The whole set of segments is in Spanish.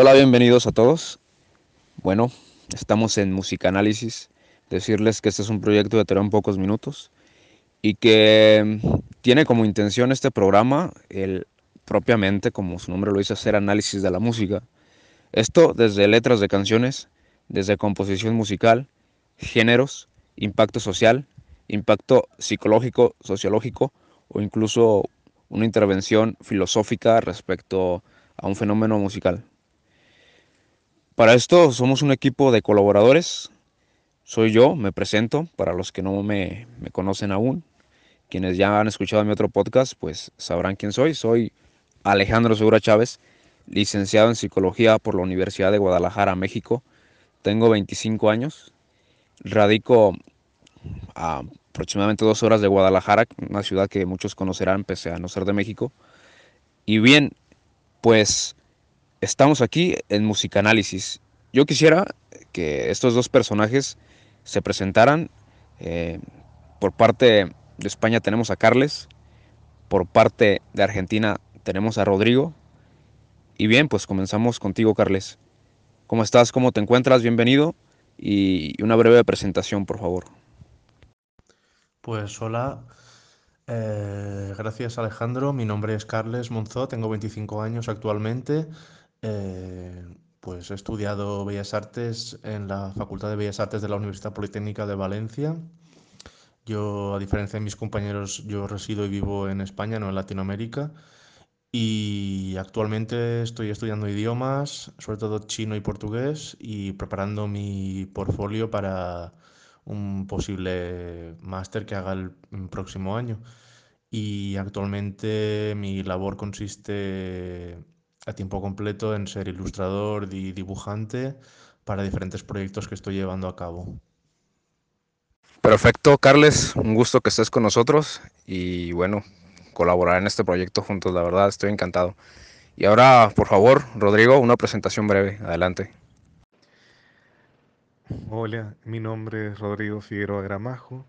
Hola, bienvenidos a todos. Bueno, estamos en Musicanálisis. Decirles que este es un proyecto de tener pocos minutos y que tiene como intención este programa el propiamente, como su nombre lo dice, hacer análisis de la música. Esto desde letras de canciones, desde composición musical, géneros, impacto social, impacto psicológico, sociológico o incluso una intervención filosófica respecto a un fenómeno musical. Para esto somos un equipo de colaboradores. Soy yo, me presento, para los que no me, conocen aún. Quienes ya han escuchado mi otro podcast, pues sabrán quién soy. Soy Alejandro Segura Chávez, licenciado en Psicología por la Universidad de Guadalajara, México. Tengo 25 años. Radico a aproximadamente dos horas de Guadalajara, una ciudad que muchos conocerán pese a no ser de México. Y bien, pues estamos aquí en Musicanálisis. Yo quisiera que estos dos personajes se presentaran. Eh, por parte de España tenemos a Carles, por parte de Argentina tenemos a Rodrigo. Y bien, pues comenzamos contigo, Carles. ¿Cómo estás? ¿Cómo te encuentras? Bienvenido. Y una breve presentación, por favor. Pues hola, eh, gracias Alejandro, mi nombre es Carles Monzó, tengo 25 años actualmente, eh, pues he estudiado Bellas Artes en la Facultad de Bellas Artes de la Universidad Politécnica de Valencia. Yo, a diferencia de mis compañeros, yo resido y vivo en España, no en Latinoamérica. Y actualmente estoy estudiando idiomas, sobre todo chino y portugués, y preparando mi portfolio para un posible máster que haga el próximo año. Y actualmente mi labor consiste a tiempo completo en ser ilustrador y dibujante para diferentes proyectos que estoy llevando a cabo. Perfecto, Carles, un gusto que estés con nosotros y bueno, colaborar en este proyecto juntos, la verdad estoy encantado. Y ahora, por favor, Rodrigo, una presentación breve, adelante. Hola, mi nombre es Rodrigo Figueroa Gramajo,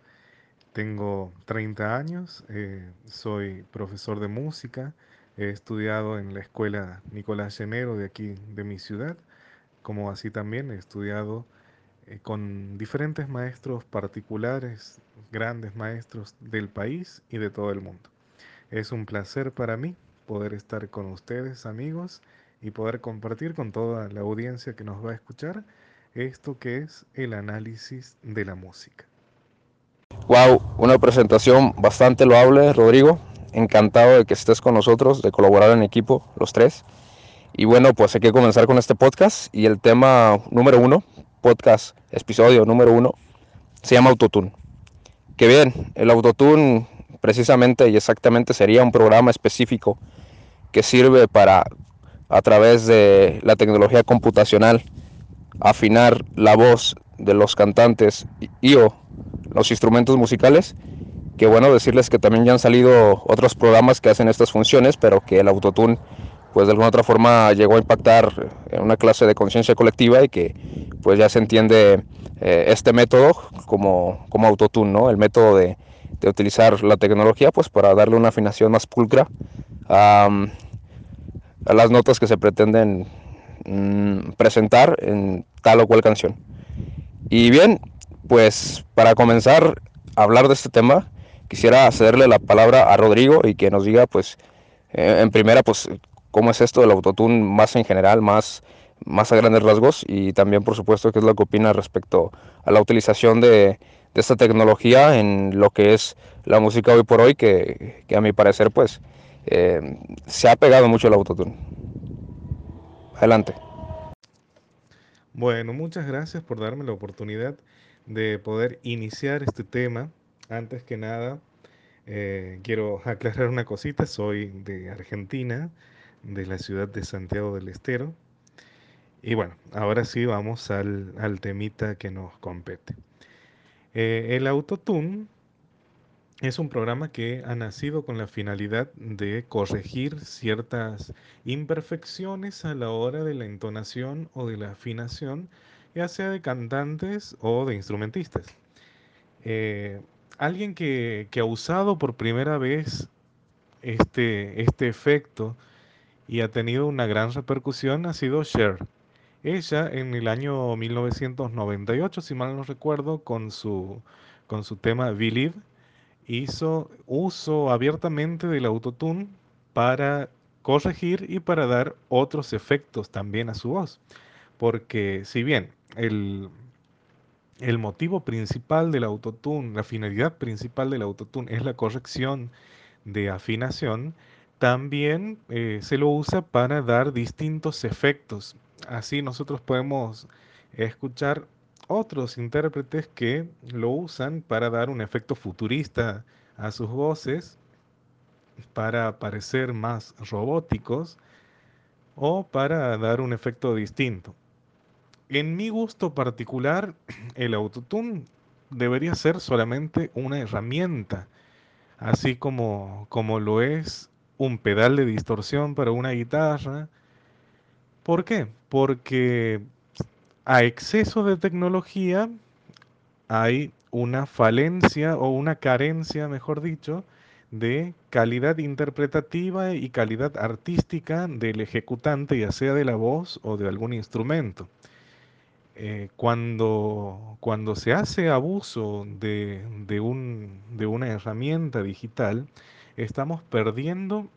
tengo 30 años, eh, soy profesor de música, he estudiado en la escuela Nicolás Llenero de aquí, de mi ciudad, como así también he estudiado eh, con diferentes maestros particulares, grandes maestros del país y de todo el mundo. Es un placer para mí poder estar con ustedes, amigos, y poder compartir con toda la audiencia que nos va a escuchar esto que es el análisis de la música. Wow, una presentación bastante loable, Rodrigo. Encantado de que estés con nosotros, de colaborar en equipo, los tres. Y bueno, pues hay que comenzar con este podcast. Y el tema número uno, podcast, episodio número uno, se llama Autotune. Que bien, el Autotune precisamente y exactamente sería un programa específico que sirve para, a través de la tecnología computacional, afinar la voz de los cantantes y, o los instrumentos musicales. Que bueno decirles que también ya han salido otros programas que hacen estas funciones, pero que el autotune pues de alguna otra forma llegó a impactar en una clase de conciencia colectiva y que pues ya se entiende eh, este método como, como autotune, ¿no? El método de, de, utilizar la tecnología pues para darle una afinación más pulcra a, a las notas que se pretenden Mm, presentar en tal o cual canción. Y bien, pues para comenzar a hablar de este tema, quisiera cederle la palabra a Rodrigo y que nos diga, pues, eh, en primera, pues, cómo es esto del autotune más en general, más, más a grandes rasgos y también, por supuesto, qué es lo que opina respecto a la utilización de, esta tecnología en lo que es la música hoy por hoy, que, a mi parecer, pues, eh, se ha pegado mucho el autotune. Adelante. Bueno, muchas gracias por darme la oportunidad de poder iniciar este tema. Antes que nada, eh, quiero aclarar una cosita. Soy de Argentina, de la ciudad de Santiago del Estero. Y bueno, ahora sí vamos al, temita que nos compete. Eh, el autotune es un programa que ha nacido con la finalidad de corregir ciertas imperfecciones a la hora de la entonación o de la afinación, ya sea de cantantes o de instrumentistas. Eh, alguien que, ha usado por primera vez este, este efecto y ha tenido una gran repercusión ha sido Cher. Ella en el año 1998, si mal no recuerdo, con su, con su tema Believe, hizo uso abiertamente del autotune para corregir y para dar otros efectos también a su voz. Porque si bien el, el motivo principal del autotune, la finalidad principal del autotune es la corrección de afinación, también eh, se lo usa para dar distintos efectos. Así nosotros podemos escuchar otros intérpretes que lo usan para dar un efecto futurista a sus voces, para parecer más robóticos o para dar un efecto distinto. En mi gusto particular, el autotune debería ser solamente una herramienta, así como, como lo es un pedal de distorsión para una guitarra. ¿Por qué? Porque a exceso de tecnología hay una falencia o una carencia, mejor dicho, de calidad interpretativa y calidad artística del ejecutante, ya sea de la voz o de algún instrumento. Eh, cuando, cuando se hace abuso de, de, un, de una herramienta digital, estamos perdiendo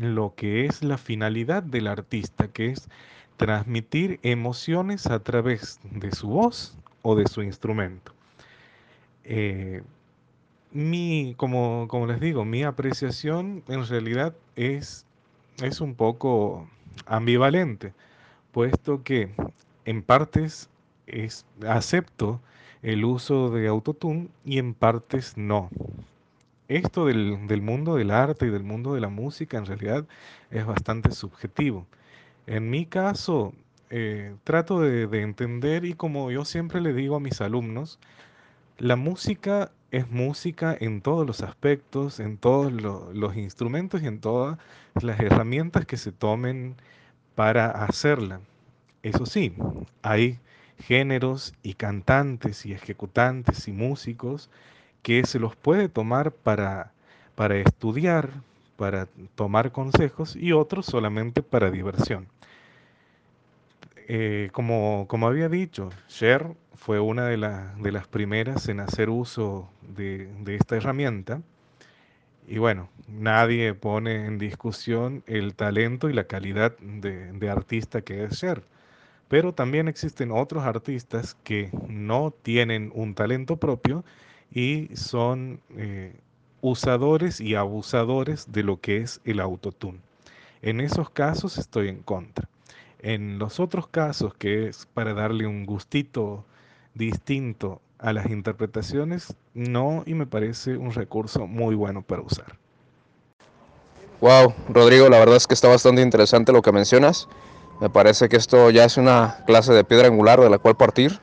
lo que es la finalidad del artista, que es transmitir emociones a través de su voz o de su instrumento. Eh, mi, como, como les digo, mi apreciación en realidad es, es un poco ambivalente, puesto que en partes es, acepto el uso de autotune y en partes no. Esto del, mundo del arte y del mundo de la música en realidad es bastante subjetivo. En mi caso, eh, trato de, de entender y como yo siempre le digo a mis alumnos, la música es música en todos los aspectos, en todos lo- los instrumentos y en todas las herramientas que se tomen para hacerla. Eso sí, hay géneros y cantantes y ejecutantes y músicos que se los puede tomar para, para estudiar, para tomar consejos y otros solamente para diversión. Eh, como, como había dicho, Cher fue una de, la- de las primeras en hacer uso de, de esta herramienta. Y bueno, nadie pone en discusión el talento y la calidad de, de artista que es Cher. Pero también existen otros artistas que no tienen un talento propio y son eh, usadores y abusadores de lo que es el autotune. En esos casos estoy en contra. En los otros casos, que es para darle un gustito distinto a las interpretaciones, no, y me parece un recurso muy bueno para usar. Wow, Rodrigo, la verdad es que está bastante interesante lo que mencionas. Me parece que esto ya es una clase de piedra angular de la cual partir.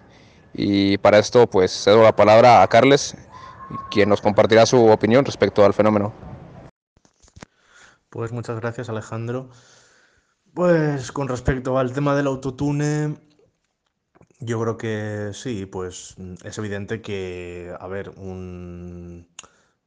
Y para esto, pues cedo la palabra a Carles, quien nos compartirá su opinión respecto al fenómeno. Pues muchas gracias, Alejandro. Pues con respecto al tema del autotune, yo creo que sí, pues es evidente que, a ver, un...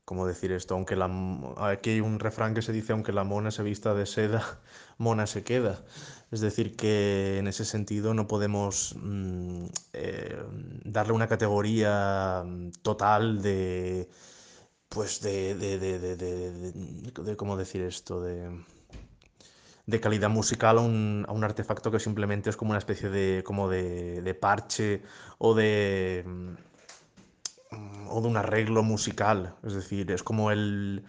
¿Cómo decir esto? Aunque la... Aquí hay un refrán que se dice, aunque la mona se vista de seda, mona se queda. Es decir, que en ese sentido no podemos mm, eh, darle una categoría mm, total de, pues de, de, de, de, ¿cómo decir esto? De calidad musical a un, a un artefacto que simplemente es como una especie de, como de, de parche o de, mm, o de un arreglo musical. Es decir, es como el...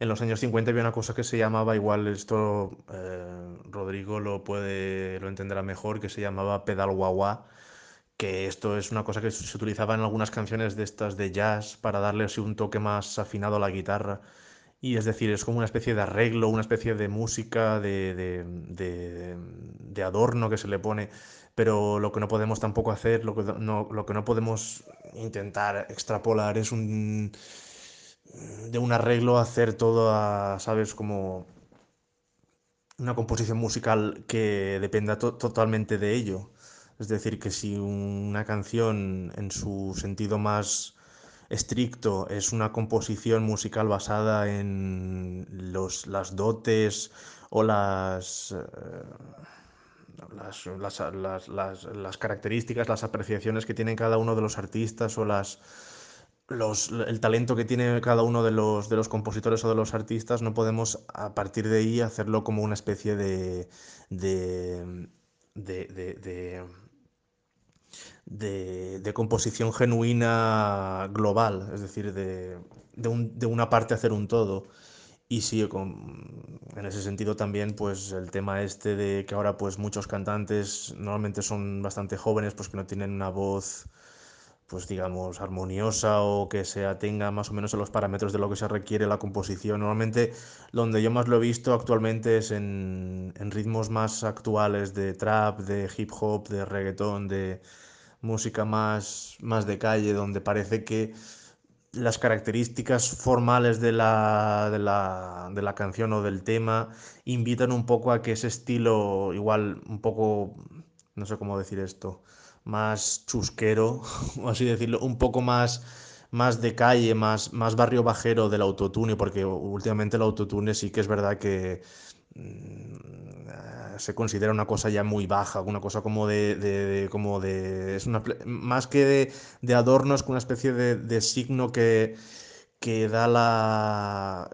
En los años 50 había una cosa que se llamaba, igual esto eh, Rodrigo lo puede, lo entenderá mejor, que se llamaba pedal wah que esto es una cosa que se utilizaba en algunas canciones de estas de jazz para darle así un toque más afinado a la guitarra. Y es decir, es como una especie de arreglo, una especie de música, de, de, de- de adorno que se le pone. Pero lo que no podemos tampoco hacer, lo que no, lo que no podemos intentar extrapolar es un, de un arreglo hacer todo a, ¿sabes? Como una composición musical que dependa to- totalmente de ello. Es decir, que si una canción en su sentido más estricto es una composición musical basada en los, las dotes o las, eh, las, las, las, las, características, las apreciaciones que tienen cada uno de los artistas o las, los, el talento que tiene cada uno de los, de los compositores o de los artistas, no podemos a partir de ahí hacerlo como una especie de, de, de, de composición genuina global, es decir, de, un, de, una parte hacer un todo. Y sí, con, en ese sentido también, pues el tema este de que ahora pues muchos cantantes normalmente son bastante jóvenes, pues que no tienen una voz pues digamos, armoniosa o que se atenga más o menos a los parámetros de lo que se requiere la composición. Normalmente donde yo más lo he visto actualmente es en, en ritmos más actuales de trap, de hip hop, de reggaetón, de música más, más de calle, donde parece que las características formales de la, de la, de la canción o del tema invitan un poco a que ese estilo, igual un poco, no sé cómo decir esto, más chusquero, así decirlo, un poco más, más de calle, más, más barrio bajero del autotune, porque últimamente el autotune sí que es verdad que mm, se considera una cosa ya muy baja, una cosa como de, como de es una, más que de, de adorno, es una especie de, de signo que, que da la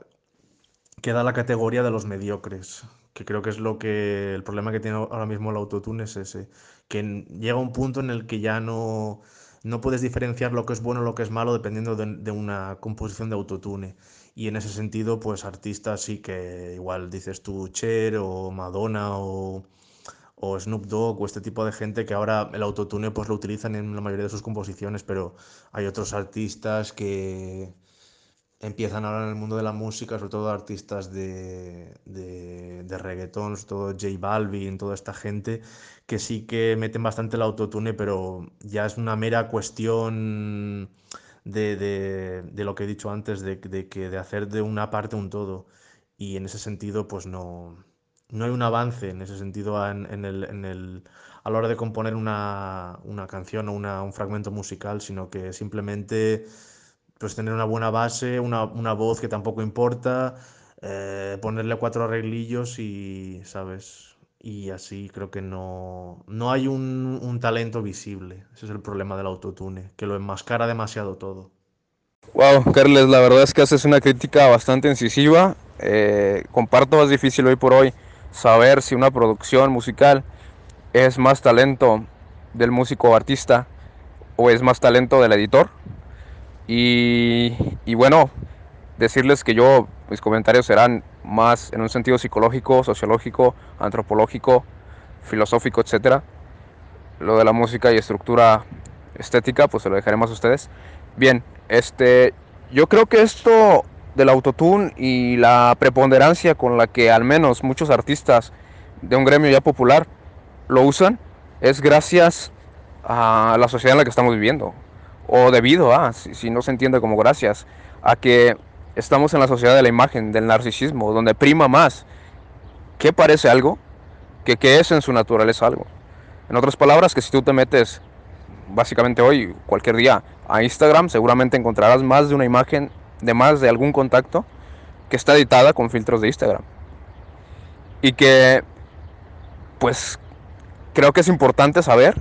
que da la categoría de los mediocres, que creo que es lo que el problema que tiene ahora mismo el autotune es ese, que llega un punto en el que ya no, no puedes diferenciar lo que es bueno o lo que es malo dependiendo de, una composición de autotune. Y en ese sentido, pues artistas sí que igual dices tú Cher o Madonna o, o Snoop Dogg o este tipo de gente que ahora el autotune pues lo utilizan en la mayoría de sus composiciones, pero hay otros artistas que, empiezan ahora en el mundo de la música, sobre todo artistas de, de, de reggaetón, sobre todo J Balvin, toda esta gente, que sí que meten bastante el autotune, pero ya es una mera cuestión de, de lo que he dicho antes, de, que de hacer de una parte un todo. Y en ese sentido, pues no, no hay un avance en ese sentido en, en el, en el, a la hora de componer una, una canción o una, un fragmento musical, sino que simplemente pues tener una buena base, una, una voz que tampoco importa, eh, ponerle cuatro arreglillos y, ¿sabes? Y así creo que no, no hay un, un talento visible. Ese es el problema del autotune, que lo enmascara demasiado todo. Wow, Carles, la verdad es que haces una crítica bastante incisiva. Eh, comparto, es difícil hoy por hoy saber si una producción musical es más talento del músico o artista o es más talento del editor. Y, bueno, decirles que yo, mis comentarios serán más en un sentido psicológico, sociológico, antropológico, filosófico, etc. Lo de la música y estructura estética, pues se lo dejaré más a ustedes. Bien, este, yo creo que esto del autotune y la preponderancia con la que al menos muchos artistas de un gremio ya popular lo usan es gracias a la sociedad en la que estamos viviendo o debido a, si, no se entiende como gracias, a que estamos en la sociedad de la imagen, del narcisismo, donde prima más que parece algo que que es en su naturaleza algo. En otras palabras, que si tú te metes básicamente hoy, cualquier día, a Instagram, seguramente encontrarás más de una imagen de más de algún contacto que está editada con filtros de Instagram. Y que, pues, creo que es importante saber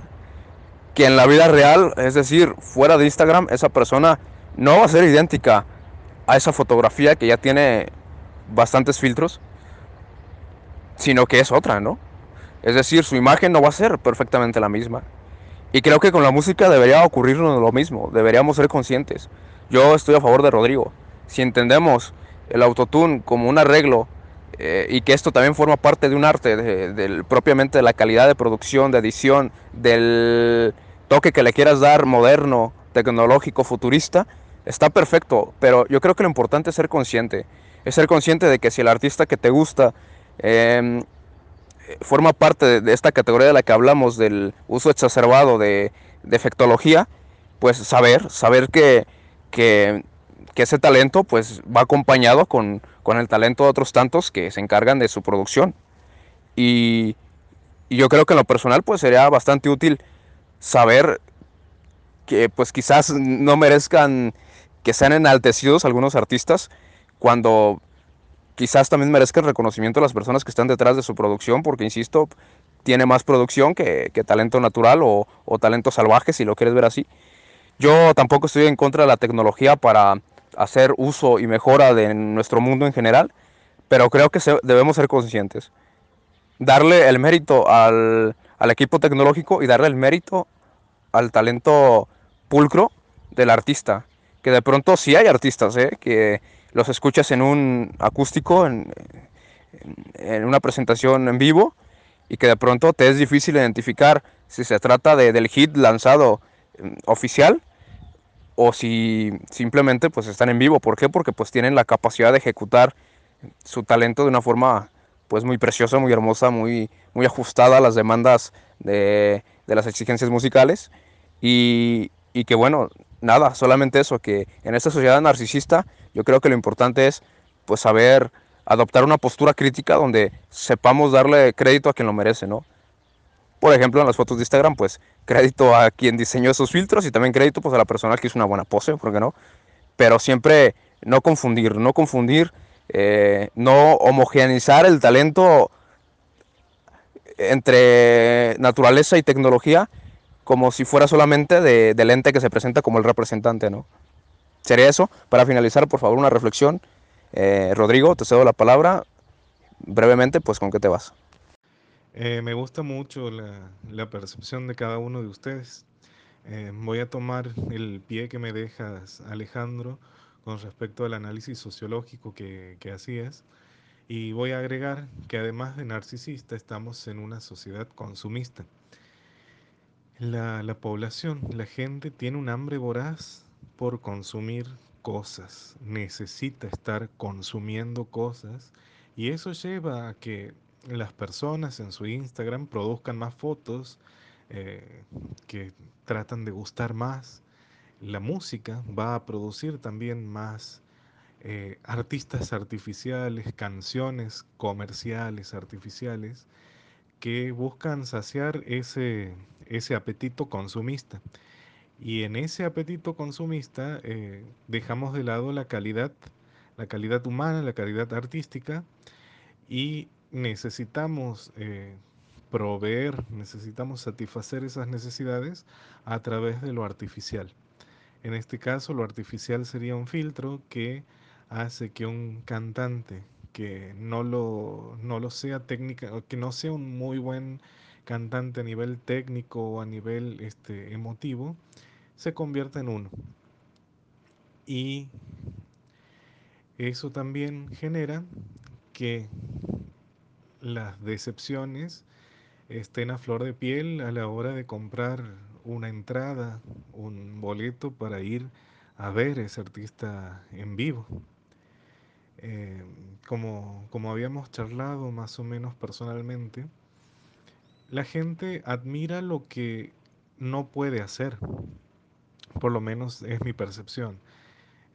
que en la vida real, es decir, fuera de Instagram, esa persona no va a ser idéntica a esa fotografía que ya tiene bastantes filtros, sino que es otra, ¿no? Es decir, su imagen no va a ser perfectamente la misma. Y creo que con la música debería ocurrirnos lo mismo, deberíamos ser conscientes. Yo estoy a favor de Rodrigo. Si entendemos el autotune como un arreglo eh, y que esto también forma parte de un arte, de, propiamente de la calidad de producción, de edición, del toque que le quieras dar moderno, tecnológico, futurista, está perfecto, pero yo creo que lo importante es ser consciente, es ser consciente de que si el artista que te gusta em, forma parte de, esta categoría de la que hablamos, del uso exacerbado de, de efectología, pues saber, saber que, que, que ese talento pues va acompañado con, con el talento de otros tantos que se encargan de su producción. Y, yo creo que en lo personal pues sería bastante útil saber que pues quizás no merezcan que sean enaltecidos algunos artistas cuando quizás también merezca el reconocimiento de las personas que están detrás de su producción, porque insisto, tiene más producción que, talento natural o, talento salvaje, si lo quieres ver así. Yo tampoco estoy en contra de la tecnología para hacer uso y mejora de nuestro mundo en general, pero creo que debemos ser conscientes. Darle el mérito al, al equipo tecnológico y darle el mérito al talento pulcro del artista. Que de pronto sí hay artistas, ¿eh? que los escuchas en un acústico, en, en, una presentación en vivo, y que de pronto te es difícil identificar si se trata de, del hit lanzado mm, oficial o si simplemente pues están en vivo. ¿Por qué? Porque pues tienen la capacidad de ejecutar su talento de una forma pues muy preciosa, muy hermosa, muy, muy ajustada a las demandas de, de las exigencias musicales y, y que bueno, nada, solamente eso, que en esta sociedad narcisista yo creo que lo importante es pues saber adoptar una postura crítica donde sepamos darle crédito a quien lo merece, ¿no? Por ejemplo, en las fotos de Instagram, pues crédito a quien diseñó esos filtros y también crédito pues a la persona que hizo una buena pose, ¿por qué no? Pero siempre no confundir, no confundir, eh, no homogeneizar el talento entre naturaleza y tecnología como si fuera solamente de, del ente que se presenta como el representante, ¿no? Sería eso. Para finalizar, por favor, una reflexión. Eh, Rodrigo, te cedo la palabra. Brevemente, pues, ¿con qué te vas? Eh, me gusta mucho la, percepción de cada uno de ustedes. Eh, voy a tomar el pie que me dejas, Alejandro, con respecto al análisis sociológico que, que hacías. Y voy a agregar que además de narcisista, estamos en una sociedad consumista. La, la población, la gente tiene un hambre voraz por consumir cosas, necesita estar consumiendo cosas y eso lleva a que las personas en su Instagram produzcan más fotos eh, que tratan de gustar más. La música va a producir también más eh, artistas artificiales, canciones comerciales artificiales que buscan saciar ese, ese apetito consumista. Y en ese apetito consumista eh, dejamos de lado la calidad, la calidad humana, la calidad artística y necesitamos eh, proveer, necesitamos satisfacer esas necesidades a través de lo artificial. En este caso, lo artificial sería un filtro que hace que un cantante que no lo, no lo sea técnica, que no sea un muy buen cantante a nivel técnico o a nivel este, emotivo, se convierta en uno. Y eso también genera que las decepciones estén a flor de piel a la hora de comprar una entrada, un boleto para ir a ver ese artista en vivo. Eh, como, como habíamos charlado más o menos personalmente, la gente admira lo que no puede hacer, por lo menos es mi percepción.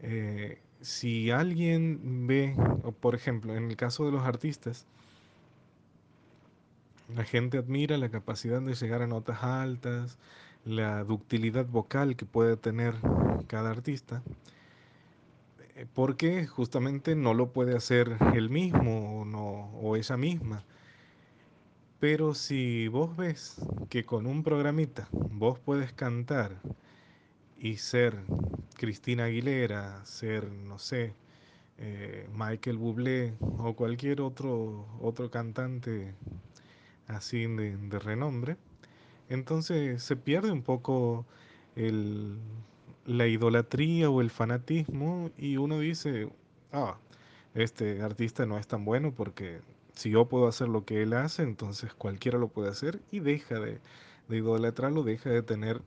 Eh, si alguien ve, por ejemplo, en el caso de los artistas, la gente admira la capacidad de llegar a notas altas, la ductilidad vocal que puede tener cada artista, eh, porque justamente no lo puede hacer él mismo o, no, ella misma. Pero si vos ves que con un programita vos puedes cantar y ser Cristina Aguilera, ser, no sé, eh, Michael Bublé o cualquier otro, otro cantante así de, renombre, entonces se pierde un poco la idolatría o el fanatismo y uno dice, ah, este artista no es tan bueno porque si yo puedo hacer lo que él hace, entonces cualquiera lo puede hacer y deja de, idolatrarlo, deja de tener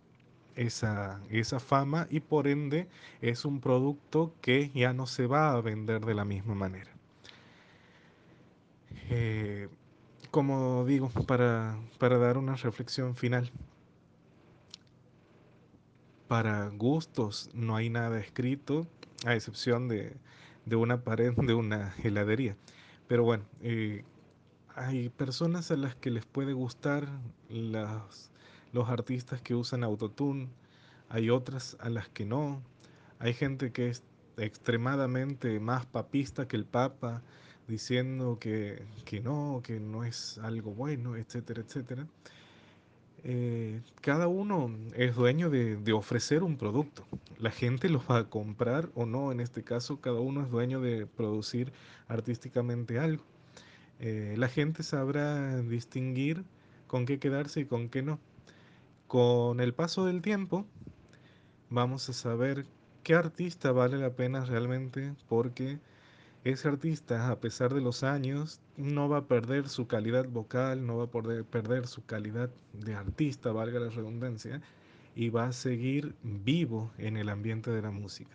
esa, esa fama y por ende es un producto que ya no se va a vender de la misma manera. Eh, como digo, para, para dar una reflexión final, para gustos no hay nada escrito, a excepción de, una pared de una heladería. Pero bueno, eh, hay personas a las que les puede gustar los artistas que usan autotune, hay otras a las que no. Hay gente que es extremadamente más papista que el Papa, diciendo que, que no, que no es algo bueno, etcétera, etcétera. Eh, cada uno es dueño de, de ofrecer un producto. La gente lo va a comprar o no. En este caso, cada uno es dueño de producir artísticamente algo. Eh, la gente sabrá distinguir con qué quedarse y con qué no. Con el paso del tiempo, vamos a saber qué artista vale la pena realmente porque ese artista, a pesar de los años, no va a perder su calidad vocal, no va a poder perder su calidad de artista, valga la redundancia, y va a seguir vivo en el ambiente de la música.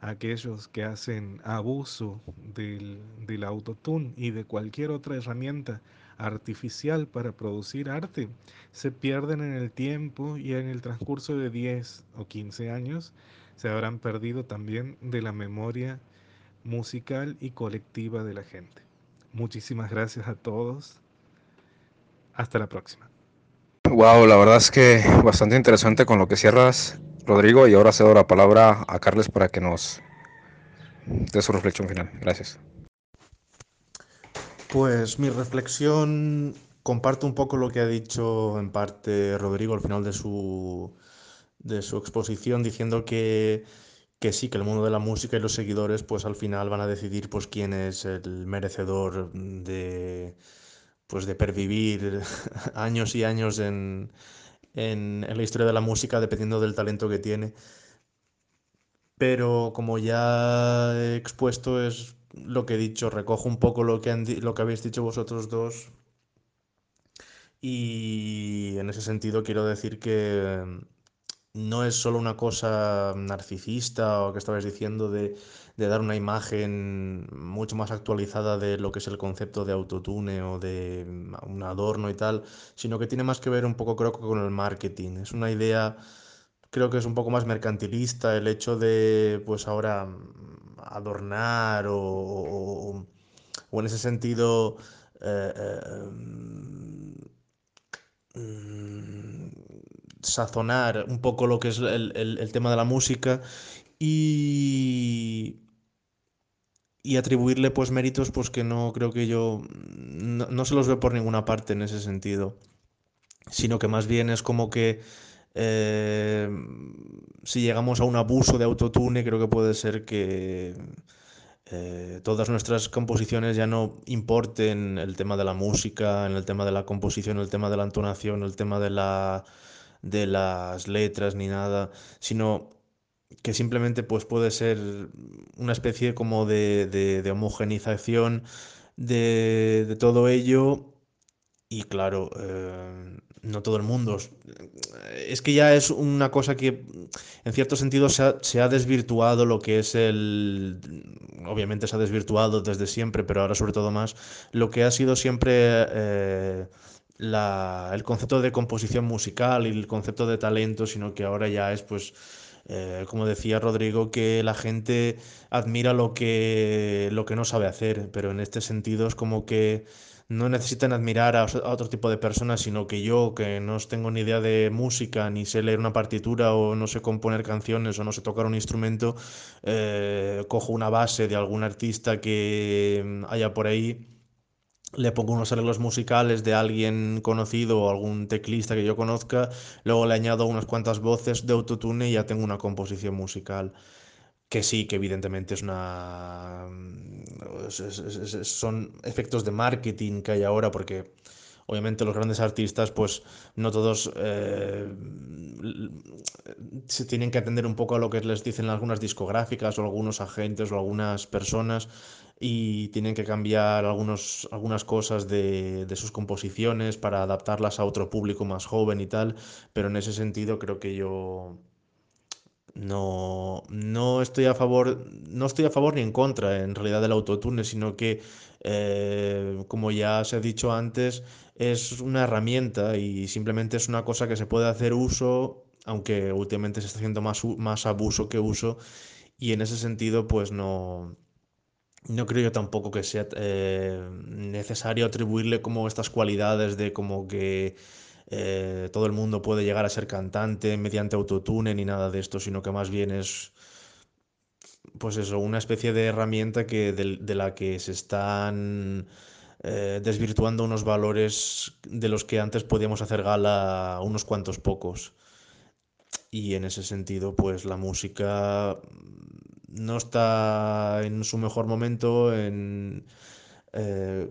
Aquellos que hacen abuso del, del autotune y de cualquier otra herramienta artificial para producir arte se pierden en el tiempo y en el transcurso de 10 o 15 años se habrán perdido también de la memoria musical y colectiva de la gente. Muchísimas gracias a todos. Hasta la próxima. Wow, la verdad es que bastante interesante con lo que cierras, Rodrigo, y ahora cedo la palabra a Carles para que nos dé su reflexión final. Gracias. Pues mi reflexión comparto un poco lo que ha dicho en parte Rodrigo al final de su, de su exposición, diciendo que, que sí, que el mundo de la música y los seguidores pues al final van a decidir pues quién es el merecedor de, pues, de pervivir años y años en, en, en la historia de la música dependiendo del talento que tiene. Pero como ya he expuesto es lo que he dicho, recojo un poco lo que, han lo que habéis dicho vosotros dos y en ese sentido quiero decir que no es solo una cosa narcisista o que estabais diciendo de, dar una imagen mucho más actualizada de lo que es el concepto de autotune o de mm, un adorno y tal, sino que tiene más que ver un poco creo que con el marketing. Es una idea, creo que es un poco más mercantilista el hecho de pues ahora mm, adornar o, o- o en ese sentido eh, eh, mm, sazonar un poco lo que es el, el- el tema de la música y, y atribuirle pues méritos pues que no creo que yo no, no se los veo por ninguna parte en ese sentido, sino que más bien es como que eh, si llegamos a un abuso de autotune creo que puede ser que eh, todas nuestras composiciones ya no importen el tema de la música, en el tema de la composición, el tema de la entonación, el tema de la, de las letras ni nada, sino que simplemente pues puede ser una especie como de, de, de homogenización de, de todo ello y claro, eh, no todo el mundo. Es que ya es una cosa que en cierto sentido se ha, se ha desvirtuado lo que es el... Obviamente se ha desvirtuado desde siempre, pero ahora sobre todo más, lo que ha sido siempre eh, la- el concepto de composición musical y el concepto de talento, sino que ahora ya es pues... eh, como decía Rodrigo, que la gente admira lo que, lo que no sabe hacer, pero en este sentido es como que no necesitan admirar a, otro tipo de personas, sino que yo, que no tengo ni idea de música, ni sé leer una partitura, o no sé componer canciones, o no sé tocar un instrumento, eh, cojo una base de algún artista que haya por ahí, le pongo unos arreglos musicales de alguien conocido o algún teclista que yo conozca, luego le añado unas cuantas voces de autotune y ya tengo una composición musical. Que sí, que evidentemente es una... son efectos de marketing que hay ahora, porque obviamente los grandes artistas, pues no todos eh, se tienen que atender un poco a lo que les dicen algunas discográficas o algunos agentes o algunas personas y tienen que cambiar algunos, algunas cosas de, de sus composiciones para adaptarlas a otro público más joven y tal, pero en ese sentido creo que yo... No, no estoy a favor, no estoy a favor ni en contra en realidad del autotune, sino que, eh, como ya se ha dicho antes, es una herramienta y simplemente es una cosa que se puede hacer uso, aunque últimamente se está haciendo más, más abuso que uso, y en ese sentido, pues no, no creo yo tampoco que sea eh, necesario atribuirle como estas cualidades de como que eh, todo el mundo puede llegar a ser cantante mediante autotune ni nada de esto, sino que más bien es pues eso, una especie de herramienta que, de, la que se están eh, desvirtuando unos valores de los que antes podíamos hacer gala unos cuantos pocos. Y en ese sentido, pues la música no está en su mejor momento, en, eh,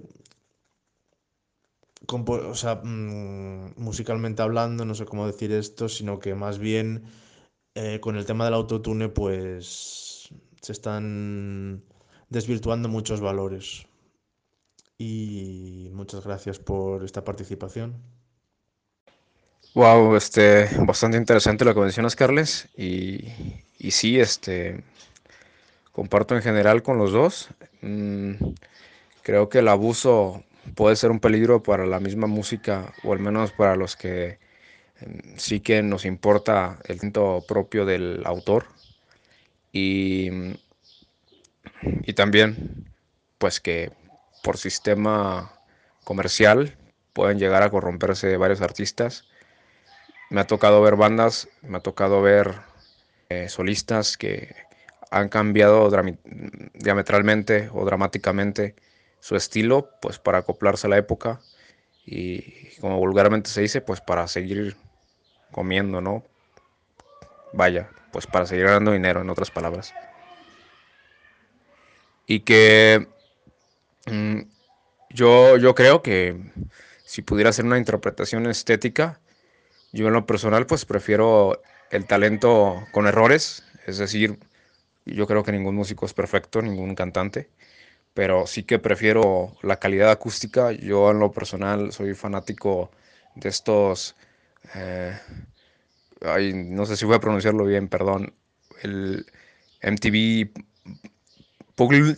mm, musicalmente hablando, no sé cómo decir esto, sino que más bien eh, con el tema del autotune, pues se están desvirtuando muchos valores. Y muchas gracias por esta participación. Wow, este, bastante interesante lo que mencionas, Carles. Y, y sí, este, comparto en general con los dos. Mm, creo que el abuso puede ser un peligro para la misma música, o al menos para los que em, sí que nos importa el talento propio del autor. Y, y también, pues que por sistema comercial pueden llegar a corromperse varios artistas. Me ha tocado ver bandas, me ha tocado ver eh, solistas que han cambiado diametralmente o dramáticamente su estilo, pues para acoplarse a la época y como vulgarmente se dice, pues para seguir comiendo, ¿no? Vaya, pues para seguir ganando dinero, en otras palabras. Y que mm, yo, yo creo que si pudiera hacer una interpretación estética, yo en lo personal pues prefiero el talento con errores, es decir, yo creo que ningún músico es perfecto, ningún cantante pero sí que prefiero la calidad acústica. Yo en lo personal soy fanático de estos, eh, no sé si voy a pronunciarlo bien, perdón, el MTV Pugl,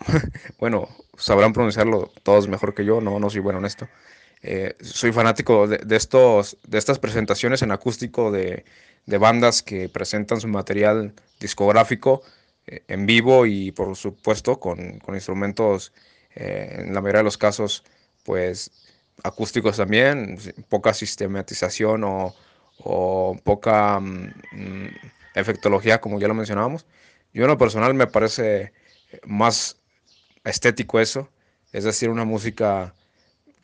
bueno, sabrán pronunciarlo todos mejor que yo, no, no soy bueno en esto. Eh, soy fanático de, estos, de estas presentaciones en acústico de, de bandas que presentan su material discográfico eh, en vivo y por supuesto con, instrumentos, eh, en la mayoría de los casos, pues acústicos también, poca sistematización o, poca mm, mm, efectología, como ya lo mencionábamos. Yo en lo personal me parece más estético eso, es decir, una música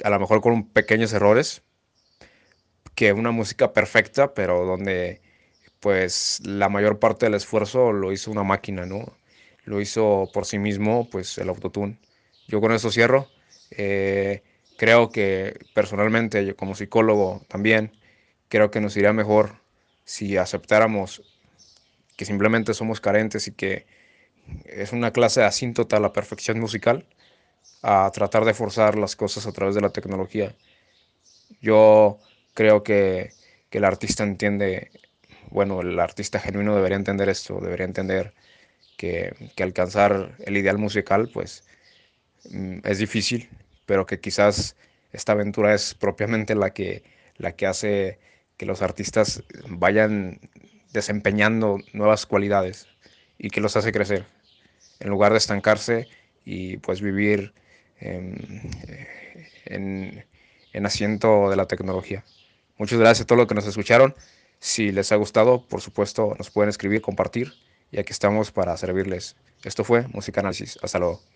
a lo mejor con pequeños errores, que una música perfecta, pero donde pues la mayor parte del esfuerzo lo hizo una máquina, ¿no? Lo hizo por sí mismo, pues el autotune. Yo con eso cierro. Eh, creo que personalmente, yo como psicólogo también, creo que nos iría mejor si aceptáramos que simplemente somos carentes y que es una clase de asíntota a la perfección musical, a tratar de forzar las cosas a través de la tecnología. Yo creo que, que el artista entiende bueno, el artista genuino debería entender esto, debería entender que, alcanzar el ideal musical, pues mm, es difícil, pero que quizás esta aventura es propiamente la que, la que hace que los artistas vayan desempeñando nuevas cualidades y que los hace crecer, en lugar de estancarse y pues vivir en, en asiento de la tecnología. Muchas gracias a todos los que nos escucharon. Si les ha gustado, por supuesto, nos pueden escribir, compartir, y aquí estamos para servirles. Esto fue Música Análisis. Hasta luego.